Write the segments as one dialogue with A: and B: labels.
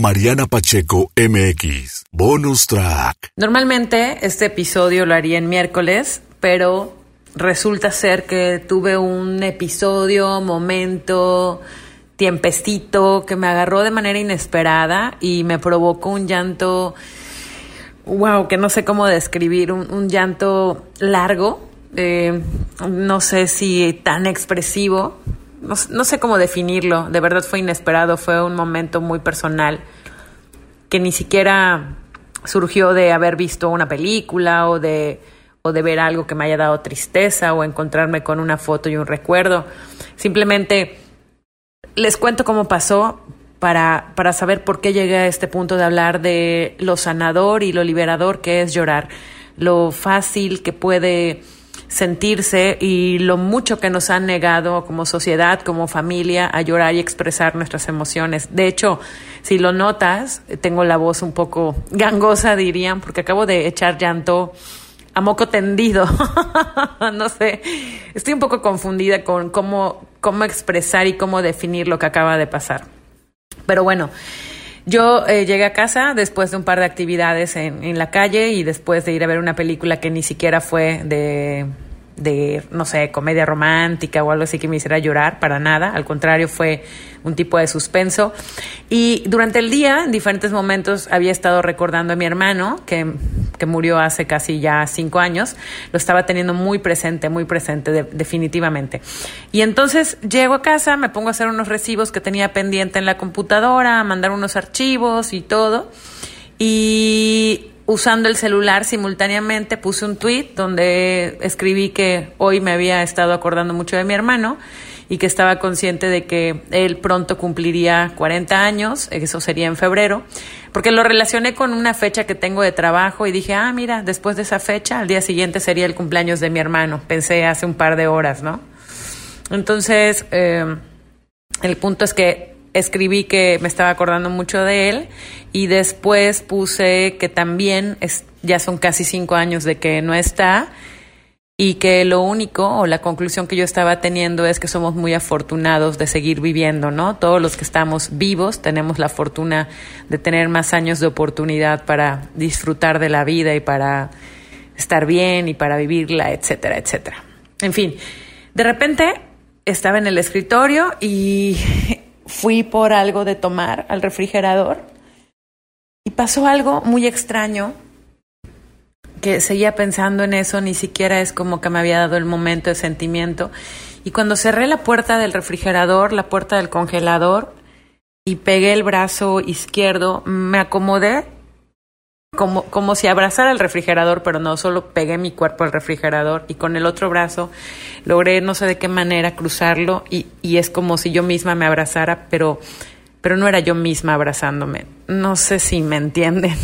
A: Mariana Pacheco MX, bonus track.
B: Normalmente este episodio lo haría en miércoles, pero resulta ser que tuve un episodio, momento, tiempecito que me agarró de manera inesperada y me provocó un llanto, wow, que no sé cómo describir, un, llanto largo, eh, no sé si tan expresivo, no, sé cómo definirlo, de verdad fue inesperado, fue un momento muy personal que ni siquiera surgió de haber visto una película o de, o de ver algo que me haya dado tristeza o encontrarme con una foto y un recuerdo. Simplemente les cuento cómo pasó para, para saber por qué llegué a este punto de hablar de lo sanador y lo liberador que es llorar, lo fácil que puede sentirse y lo mucho que nos han negado como sociedad, como familia, a llorar y expresar nuestras emociones. De hecho, si lo notas, tengo la voz un poco gangosa, dirían, porque acabo de echar llanto a moco tendido. no sé, estoy un poco confundida con cómo, cómo expresar y cómo definir lo que acaba de pasar. Pero bueno, yo eh, llegué a casa después de un par de actividades en, en, la calle y después de ir a ver una película que ni siquiera fue de, de, no sé, comedia romántica o algo así que me hiciera llorar, para nada. Al contrario, fue un tipo de suspenso. Y durante el día, en diferentes momentos, había estado recordando a mi hermano, que, que murió hace casi ya cinco años. Lo estaba teniendo muy presente, muy presente, definitivamente. Y entonces llego a casa, me pongo a hacer unos recibos que tenía pendiente en la computadora, a mandar unos archivos y todo. Y usando el celular simultáneamente puse un tweet donde escribí que hoy me había estado acordando mucho de mi hermano y que estaba consciente de que él pronto cumpliría 40 años, eso sería en febrero, porque lo relacioné con una fecha que tengo de trabajo y dije, ah, mira, después de esa fecha, al día siguiente sería el cumpleaños de mi hermano, pensé hace un par de horas, ¿no? Entonces, eh, el punto es que escribí que me estaba acordando mucho de él y después puse que también es, ya son casi cinco años de que no está y que lo único o la conclusión que yo estaba teniendo es que somos muy afortunados de seguir viviendo, ¿no? Todos los que estamos vivos tenemos la fortuna de tener más años de oportunidad para disfrutar de la vida y para estar bien y para vivirla, etcétera, etcétera. En fin, de repente estaba en el escritorio y fui por algo de tomar al refrigerador y pasó algo muy extraño que seguía pensando en eso, ni siquiera es como que me había dado el momento de sentimiento. Y cuando cerré la puerta del refrigerador, la puerta del congelador, y pegué el brazo izquierdo, me acomodé como, como si abrazara el refrigerador, pero no, solo pegué mi cuerpo al refrigerador y con el otro brazo logré no sé de qué manera cruzarlo y, y es como si yo misma me abrazara, pero, pero no era yo misma abrazándome. No sé si me entienden.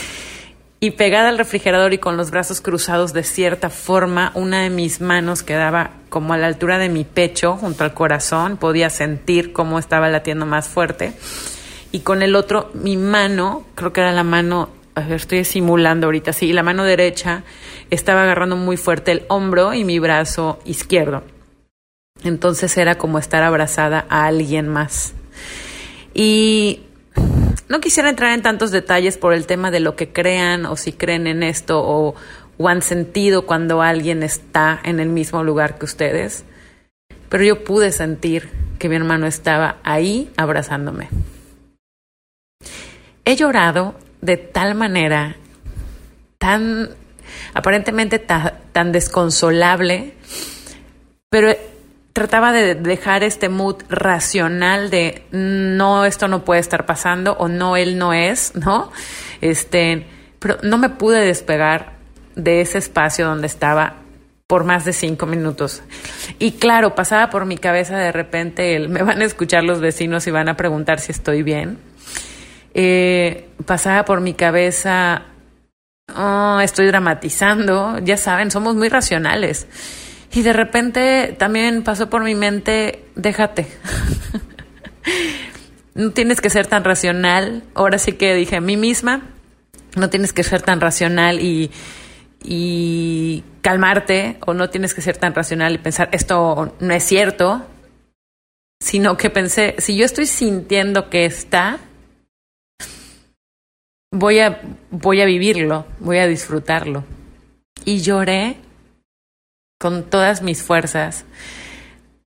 B: y pegada al refrigerador y con los brazos cruzados de cierta forma, una de mis manos quedaba como a la altura de mi pecho, junto al corazón, podía sentir cómo estaba latiendo más fuerte y con el otro mi mano, creo que era la mano, estoy simulando ahorita, sí, la mano derecha estaba agarrando muy fuerte el hombro y mi brazo izquierdo. Entonces era como estar abrazada a alguien más. Y no quisiera entrar en tantos detalles por el tema de lo que crean o si creen en esto o, o han sentido cuando alguien está en el mismo lugar que ustedes, pero yo pude sentir que mi hermano estaba ahí abrazándome. He llorado de tal manera, tan aparentemente tan desconsolable, pero trataba de dejar este mood racional de no, esto no puede estar pasando o no, él no es, ¿no? Este, pero no me pude despegar de ese espacio donde estaba por más de cinco minutos. Y claro, pasaba por mi cabeza de repente el, me van a escuchar los vecinos y van a preguntar si estoy bien. Eh, pasaba por mi cabeza, oh, estoy dramatizando, ya saben, somos muy racionales. Y de repente también pasó por mi mente, déjate. no tienes que ser tan racional. Ahora sí que dije a mí misma, no tienes que ser tan racional y, y calmarte, o no tienes que ser tan racional y pensar, esto no es cierto, sino que pensé, si yo estoy sintiendo que está, voy a, voy a vivirlo, voy a disfrutarlo. Y lloré con todas mis fuerzas,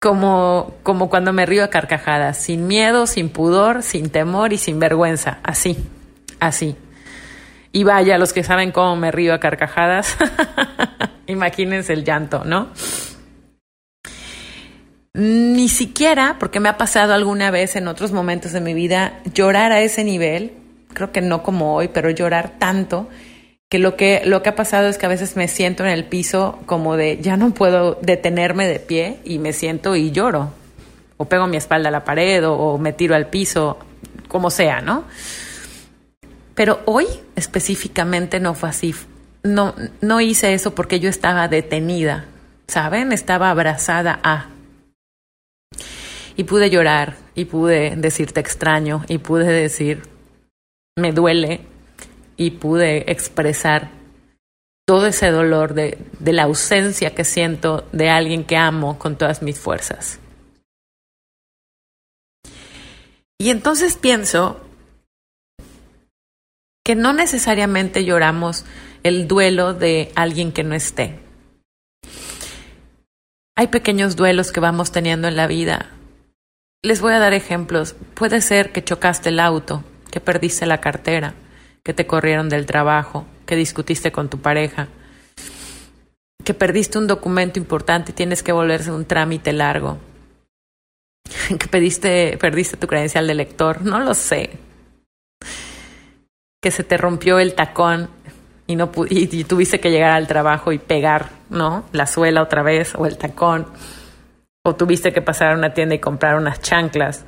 B: como, como cuando me río a carcajadas, sin miedo, sin pudor, sin temor y sin vergüenza, así, así. Y vaya, los que saben cómo me río a carcajadas, imagínense el llanto, ¿no? Ni siquiera, porque me ha pasado alguna vez en otros momentos de mi vida, llorar a ese nivel, creo que no como hoy, pero llorar tanto, que lo que, lo que ha pasado es que a veces me siento en el piso como de ya no puedo detenerme de pie y me siento y lloro. O pego mi espalda a la pared o, me tiro al piso, como sea, ¿no? Pero hoy específicamente no fue así. No, no hice eso porque yo estaba detenida, ¿saben? Estaba abrazada a y pude llorar y pude decirte extraño y pude decir me duele y pude expresar todo ese dolor de, la ausencia que siento de alguien que amo con todas mis fuerzas. Y entonces pienso que no necesariamente lloramos el duelo de alguien que no esté. Hay pequeños duelos que vamos teniendo en la vida les voy a dar ejemplos. Puede ser que chocaste el auto, que perdiste la cartera, que te corrieron del trabajo, que discutiste con tu pareja, que perdiste un documento importante y tienes que volverse un trámite largo, que pediste, perdiste tu credencial de lector, no lo sé, que se te rompió el tacón y, no, y, y tuviste que llegar al trabajo y pegar, ¿no? La suela otra vez o el tacón o tuviste que pasar a una tienda y comprar unas chanclas.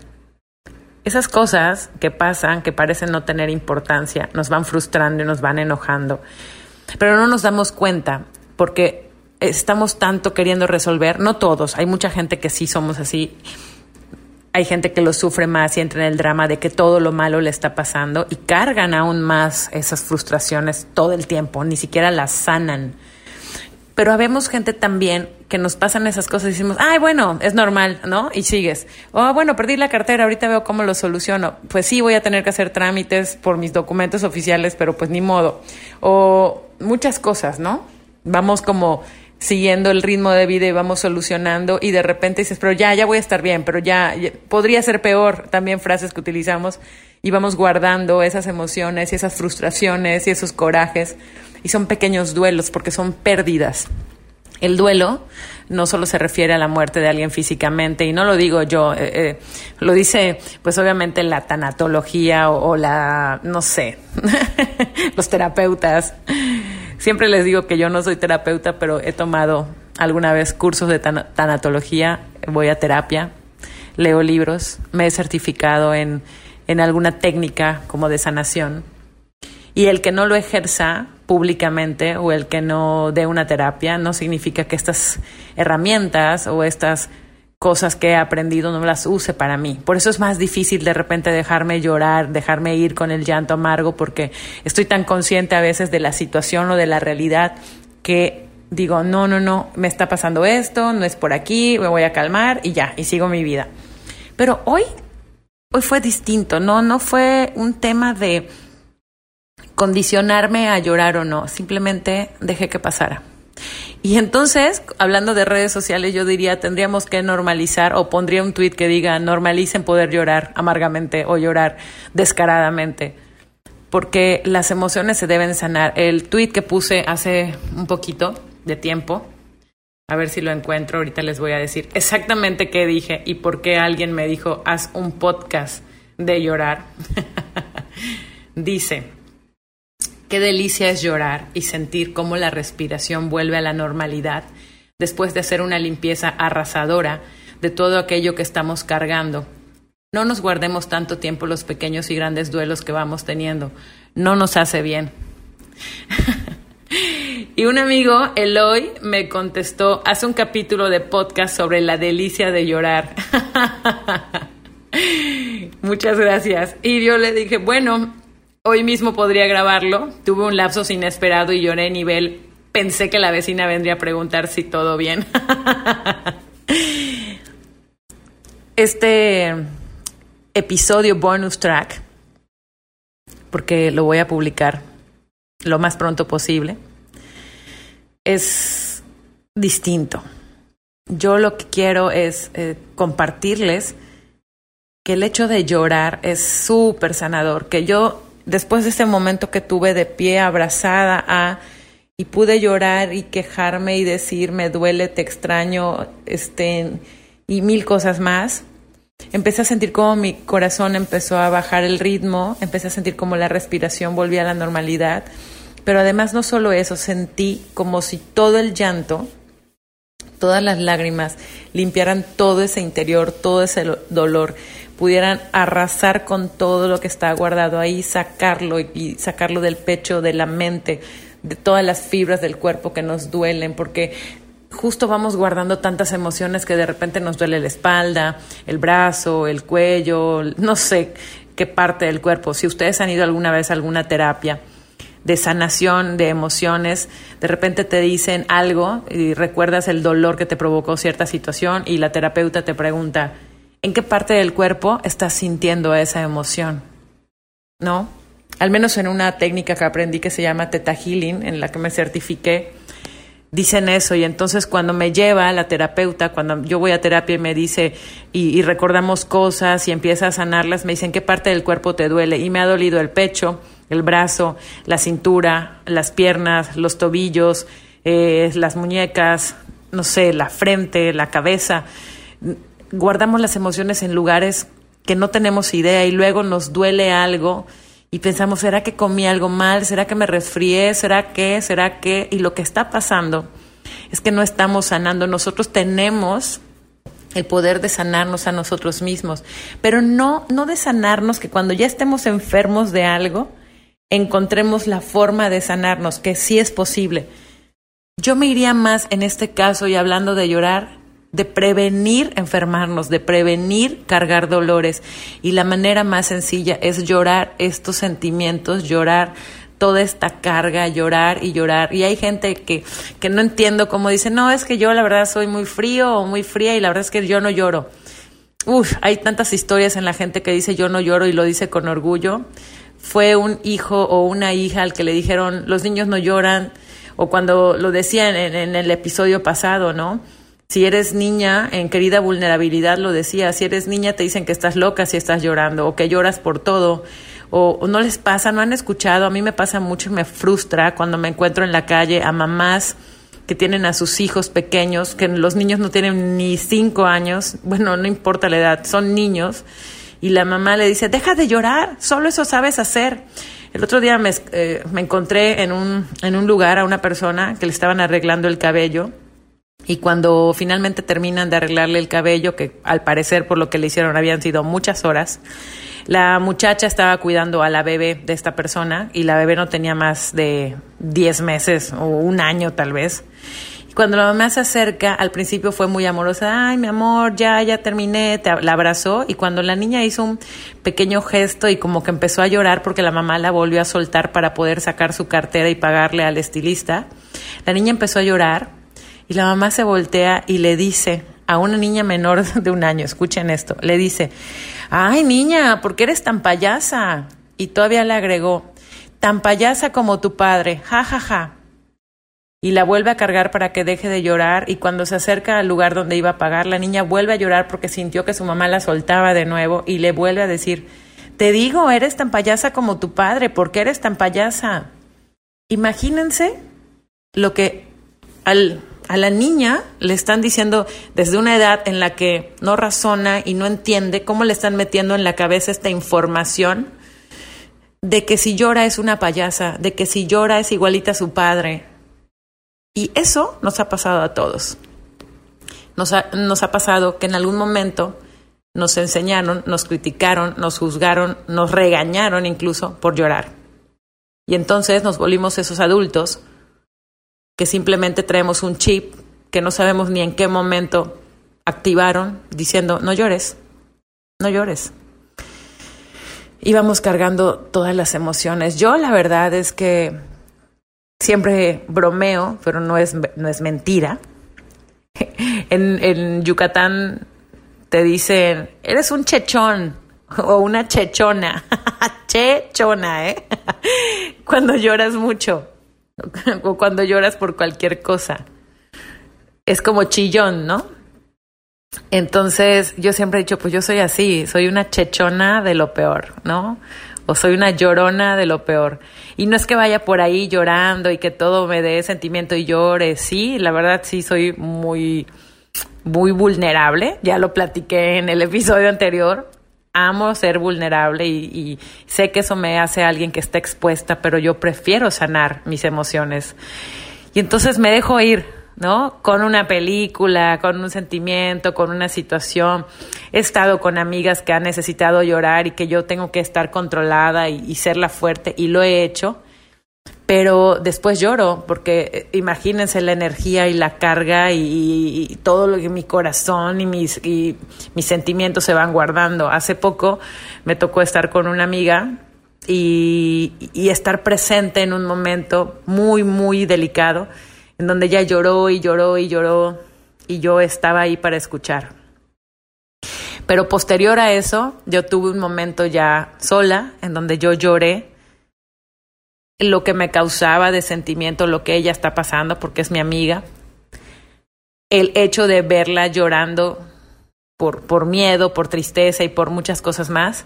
B: Esas cosas que pasan, que parecen no tener importancia, nos van frustrando y nos van enojando. Pero no nos damos cuenta porque estamos tanto queriendo resolver, no todos, hay mucha gente que sí somos así. Hay gente que lo sufre más y entra en el drama de que todo lo malo le está pasando y cargan aún más esas frustraciones todo el tiempo, ni siquiera las sanan. Pero habemos gente también que nos pasan esas cosas y decimos, ay, bueno, es normal, ¿no? Y sigues. O, oh, bueno, perdí la cartera, ahorita veo cómo lo soluciono. Pues sí, voy a tener que hacer trámites por mis documentos oficiales, pero pues ni modo. O muchas cosas, ¿no? Vamos como siguiendo el ritmo de vida y vamos solucionando y de repente dices, pero ya, ya voy a estar bien, pero ya, ya podría ser peor, también frases que utilizamos y vamos guardando esas emociones y esas frustraciones y esos corajes y son pequeños duelos porque son pérdidas. El duelo no solo se refiere a la muerte de alguien físicamente, y no lo digo yo, eh, eh, lo dice pues obviamente la tanatología o, o la, no sé, los terapeutas. Siempre les digo que yo no soy terapeuta, pero he tomado alguna vez cursos de tan tanatología, voy a terapia, leo libros, me he certificado en, en alguna técnica como de sanación y el que no lo ejerza públicamente o el que no dé una terapia no significa que estas herramientas o estas cosas que he aprendido no las use para mí. Por eso es más difícil de repente dejarme llorar, dejarme ir con el llanto amargo, porque estoy tan consciente a veces de la situación o de la realidad que digo, no, no, no, me está pasando esto, no es por aquí, me voy a calmar y ya, y sigo mi vida. Pero hoy, hoy fue distinto, no, no fue un tema de condicionarme a llorar o no, simplemente dejé que pasara. Y entonces, hablando de redes sociales, yo diría, tendríamos que normalizar, o pondría un tweet que diga, normalicen poder llorar amargamente o llorar descaradamente, porque las emociones se deben sanar. El tweet que puse hace un poquito de tiempo, a ver si lo encuentro, ahorita les voy a decir exactamente qué dije y por qué alguien me dijo, haz un podcast de llorar. Dice, Qué delicia es llorar y sentir cómo la respiración vuelve a la normalidad después de hacer una limpieza arrasadora de todo aquello que estamos cargando. No nos guardemos tanto tiempo los pequeños y grandes duelos que vamos teniendo. No nos hace bien. y un amigo, Eloy, me contestó, hace un capítulo de podcast sobre la delicia de llorar. Muchas gracias. Y yo le dije, bueno, hoy mismo podría grabarlo. Tuve un lapso inesperado y lloré nivel. Pensé que la vecina vendría a preguntar si todo bien. este episodio bonus track, porque lo voy a publicar lo más pronto posible, es distinto. Yo lo que quiero es eh, compartirles que el hecho de llorar es súper sanador, que yo después de este momento que tuve de pie abrazada a y pude llorar y quejarme y decir me duele, te extraño, este y mil cosas más. Empecé a sentir como mi corazón empezó a bajar el ritmo, empecé a sentir como la respiración volvía a la normalidad, pero además no solo eso, sentí como si todo el llanto, todas las lágrimas limpiaran todo ese interior, todo ese dolor pudieran arrasar con todo lo que está guardado ahí, sacarlo y sacarlo del pecho, de la mente, de todas las fibras del cuerpo que nos duelen, porque justo vamos guardando tantas emociones que de repente nos duele la espalda, el brazo, el cuello, no sé qué parte del cuerpo. Si ustedes han ido alguna vez a alguna terapia de sanación de emociones, de repente te dicen algo y recuerdas el dolor que te provocó cierta situación y la terapeuta te pregunta, en qué parte del cuerpo estás sintiendo esa emoción, ¿no? Al menos en una técnica que aprendí que se llama Theta Healing, en la que me certifiqué, dicen eso. Y entonces cuando me lleva la terapeuta, cuando yo voy a terapia y me dice y, recordamos cosas y empieza a sanarlas, me dicen qué parte del cuerpo te duele y me ha dolido el pecho, el brazo, la cintura, las piernas, los tobillos, eh, las muñecas, no sé, la frente, la cabeza guardamos las emociones en lugares que no tenemos idea y luego nos duele algo y pensamos, ¿será que comí algo mal? ¿Será que me resfrié? ¿Será que? ¿Será que? Y lo que está pasando es que no estamos sanando. Nosotros tenemos el poder de sanarnos a nosotros mismos, pero no, no de sanarnos que cuando ya estemos enfermos de algo, encontremos la forma de sanarnos, que sí es posible. Yo me iría más en este caso y hablando de llorar, de prevenir enfermarnos, de prevenir cargar dolores. Y la manera más sencilla es llorar estos sentimientos, llorar toda esta carga, llorar y llorar. Y hay gente que, que no entiendo cómo dice, no, es que yo la verdad soy muy frío o muy fría y la verdad es que yo no lloro. Uf, hay tantas historias en la gente que dice yo no lloro y lo dice con orgullo. Fue un hijo o una hija al que le dijeron los niños no lloran, o cuando lo decían en el episodio pasado, ¿no? Si eres niña, en querida vulnerabilidad lo decía, si eres niña te dicen que estás loca si estás llorando o que lloras por todo o, no les pasa, no han escuchado, a mí me pasa mucho y me frustra cuando me encuentro en la calle a mamás que tienen a sus hijos pequeños, que los niños no tienen ni cinco años, bueno, no importa la edad, son niños, y la mamá le dice, deja de llorar, solo eso sabes hacer. El otro día me, eh, me encontré en un, en un lugar a una persona que le estaban arreglando el cabello y cuando finalmente terminan de arreglarle el cabello, que al parecer por lo que le hicieron habían sido muchas horas, la muchacha estaba cuidando a la bebé de esta persona y la bebé no tenía más de 10 meses o un año tal vez. Y cuando la mamá se acerca, al principio fue muy amorosa, ay mi amor, ya, ya terminé, te, la abrazó y cuando la niña hizo un pequeño gesto y como que empezó a llorar porque la mamá la volvió a soltar para poder sacar su cartera y pagarle al estilista, la niña empezó a llorar y la mamá se voltea y le dice a una niña menor de un año, escuchen esto, le dice, ay niña, ¿por qué eres tan payasa? Y todavía le agregó, tan payasa como tu padre, ja, ja, ja. Y la vuelve a cargar para que deje de llorar y cuando se acerca al lugar donde iba a pagar, la niña vuelve a llorar porque sintió que su mamá la soltaba de nuevo y le vuelve a decir, te digo, eres tan payasa como tu padre, ¿por qué eres tan payasa? Imagínense lo que al a la niña le están diciendo desde una edad en la que no razona y no entiende cómo le están metiendo en la cabeza esta información de que si llora es una payasa, de que si llora es igualita a su padre. Y eso nos ha pasado a todos. Nos ha, nos ha pasado que en algún momento nos enseñaron, nos criticaron, nos juzgaron, nos regañaron incluso por llorar. Y entonces nos volvimos esos adultos que simplemente traemos un chip que no sabemos ni en qué momento activaron diciendo, no llores, no llores. Íbamos cargando todas las emociones. Yo la verdad es que siempre bromeo, pero no es, no es mentira. En, en Yucatán te dicen, eres un chechón o una chechona. chechona, ¿eh? cuando lloras mucho o cuando lloras por cualquier cosa. Es como chillón, ¿no? Entonces yo siempre he dicho, pues yo soy así, soy una chechona de lo peor, ¿no? O soy una llorona de lo peor. Y no es que vaya por ahí llorando y que todo me dé sentimiento y llore, sí, la verdad sí soy muy, muy vulnerable, ya lo platiqué en el episodio anterior, amo ser vulnerable y, sé que eso me hace alguien que está expuesta, pero yo prefiero sanar mis emociones. Y entonces me dejo ir, ¿no? Con una película, con un sentimiento, con una situación. He estado con amigas que han necesitado llorar y que yo tengo que estar controlada y, y ser la fuerte y lo he hecho pero después lloro porque eh, imagínense la energía y la carga y, todo lo que mi corazón y mis, y mis sentimientos se van guardando. Hace poco me tocó estar con una amiga y, y, estar presente en un momento muy, muy delicado, en donde ella lloró y lloró y lloró y yo estaba ahí para escuchar. Pero posterior a eso, yo tuve un momento ya sola, en donde yo lloré lo que me causaba de sentimiento, lo que ella está pasando, porque es mi amiga. El hecho de verla llorando por, por miedo, por tristeza y por muchas cosas más.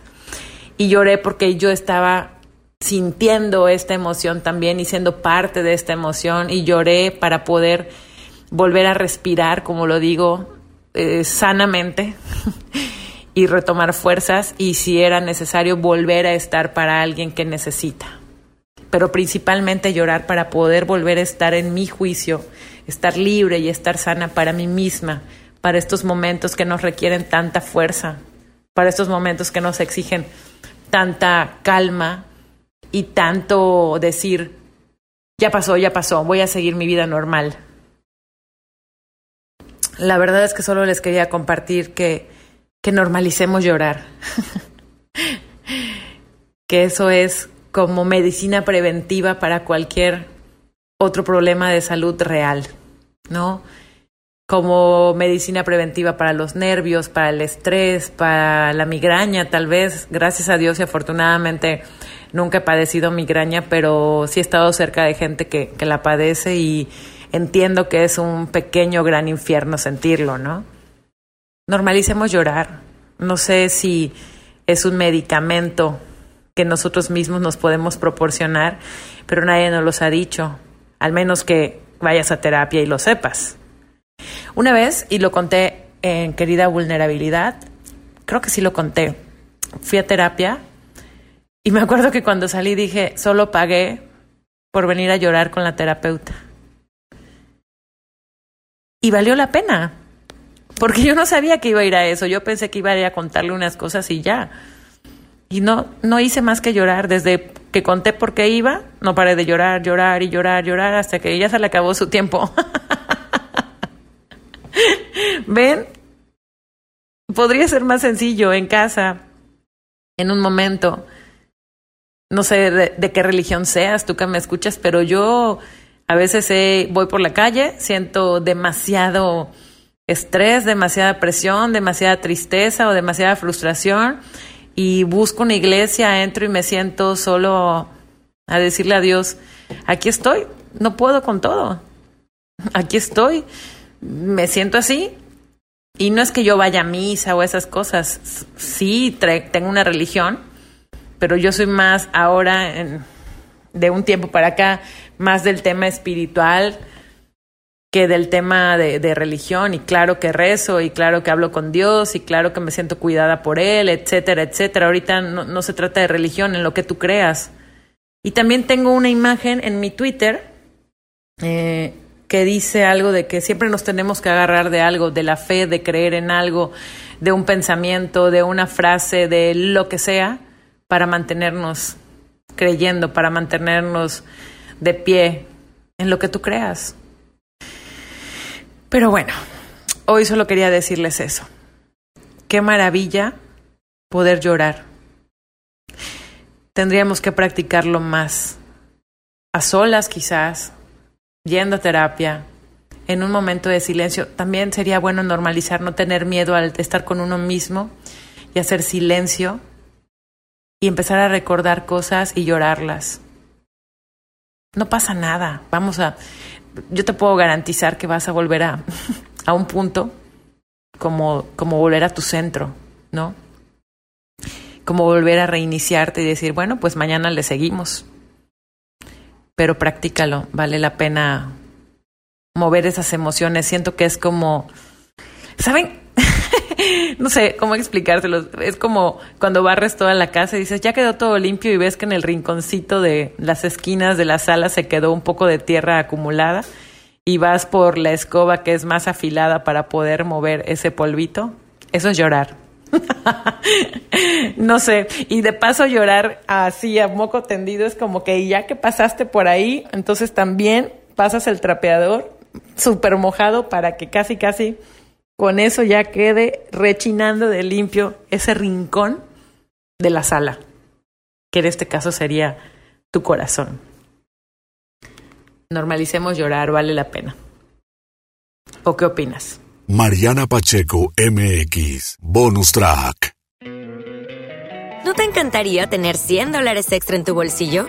B: Y lloré porque yo estaba sintiendo esta emoción también y siendo parte de esta emoción y lloré para poder volver a respirar, como lo digo, eh, sanamente y retomar fuerzas y si era necesario volver a estar para alguien que necesita pero principalmente llorar para poder volver a estar en mi juicio, estar libre y estar sana para mí misma, para estos momentos que nos requieren tanta fuerza, para estos momentos que nos exigen tanta calma y tanto decir, ya pasó, ya pasó, voy a seguir mi vida normal. La verdad es que solo les quería compartir que, que normalicemos llorar, que eso es como medicina preventiva para cualquier otro problema de salud real, ¿no? Como medicina preventiva para los nervios, para el estrés, para la migraña, tal vez. Gracias a Dios y afortunadamente nunca he padecido migraña, pero sí he estado cerca de gente que, que la padece y entiendo que es un pequeño gran infierno sentirlo, ¿no? Normalicemos llorar. No sé si es un medicamento nosotros mismos nos podemos proporcionar, pero nadie nos los ha dicho, al menos que vayas a terapia y lo sepas. Una vez, y lo conté en Querida Vulnerabilidad, creo que sí lo conté, fui a terapia y me acuerdo que cuando salí dije, solo pagué por venir a llorar con la terapeuta. Y valió la pena, porque yo no sabía que iba a ir a eso, yo pensé que iba a ir a contarle unas cosas y ya. Y no, no hice más que llorar. Desde que conté por qué iba, no paré de llorar, llorar y llorar, llorar hasta que ya se le acabó su tiempo. ¿Ven? Podría ser más sencillo en casa, en un momento. No sé de, qué religión seas, tú que me escuchas, pero yo a veces eh, voy por la calle, siento demasiado estrés, demasiada presión, demasiada tristeza o demasiada frustración y busco una iglesia, entro y me siento solo a decirle a Dios, aquí estoy, no puedo con todo, aquí estoy, me siento así. Y no es que yo vaya a misa o esas cosas, sí, tengo una religión, pero yo soy más ahora, en, de un tiempo para acá, más del tema espiritual, que del tema de, religión y claro que rezo y claro que hablo con Dios y claro que me siento cuidada por Él, etcétera, etcétera. Ahorita no, no se trata de religión en lo que tú creas. Y también tengo una imagen en mi Twitter eh, que dice algo de que siempre nos tenemos que agarrar de algo, de la fe, de creer en algo, de un pensamiento, de una frase, de lo que sea, para mantenernos creyendo, para mantenernos de pie en lo que tú creas. Pero bueno, hoy solo quería decirles eso. Qué maravilla poder llorar. Tendríamos que practicarlo más. A solas quizás, yendo a terapia, en un momento de silencio. También sería bueno normalizar, no tener miedo al estar con uno mismo y hacer silencio y empezar a recordar cosas y llorarlas. No pasa nada. Vamos a. Yo te puedo garantizar que vas a volver a, a un punto como, como volver a tu centro, ¿no? Como volver a reiniciarte y decir, bueno, pues mañana le seguimos pero practícalo, vale la pena mover esas emociones. Siento que es como, ¿saben? no sé cómo explicártelo. Es como cuando barres toda la casa y dices, ya quedó todo limpio y ves que en el rinconcito de las esquinas de la sala se quedó un poco de tierra acumulada y vas por la escoba que es más afilada para poder mover ese polvito. Eso es llorar. no sé, y de paso llorar así a moco tendido es como que ya que pasaste por ahí, entonces también pasas el trapeador súper mojado para que casi, casi con eso ya quede rechinando de limpio ese rincón de la sala, que en este caso sería tu corazón. Normalicemos llorar, vale la pena. ¿O qué opinas?
A: Mariana Pacheco MX, bonus track.
C: ¿No te encantaría tener 100 dólares extra en tu bolsillo?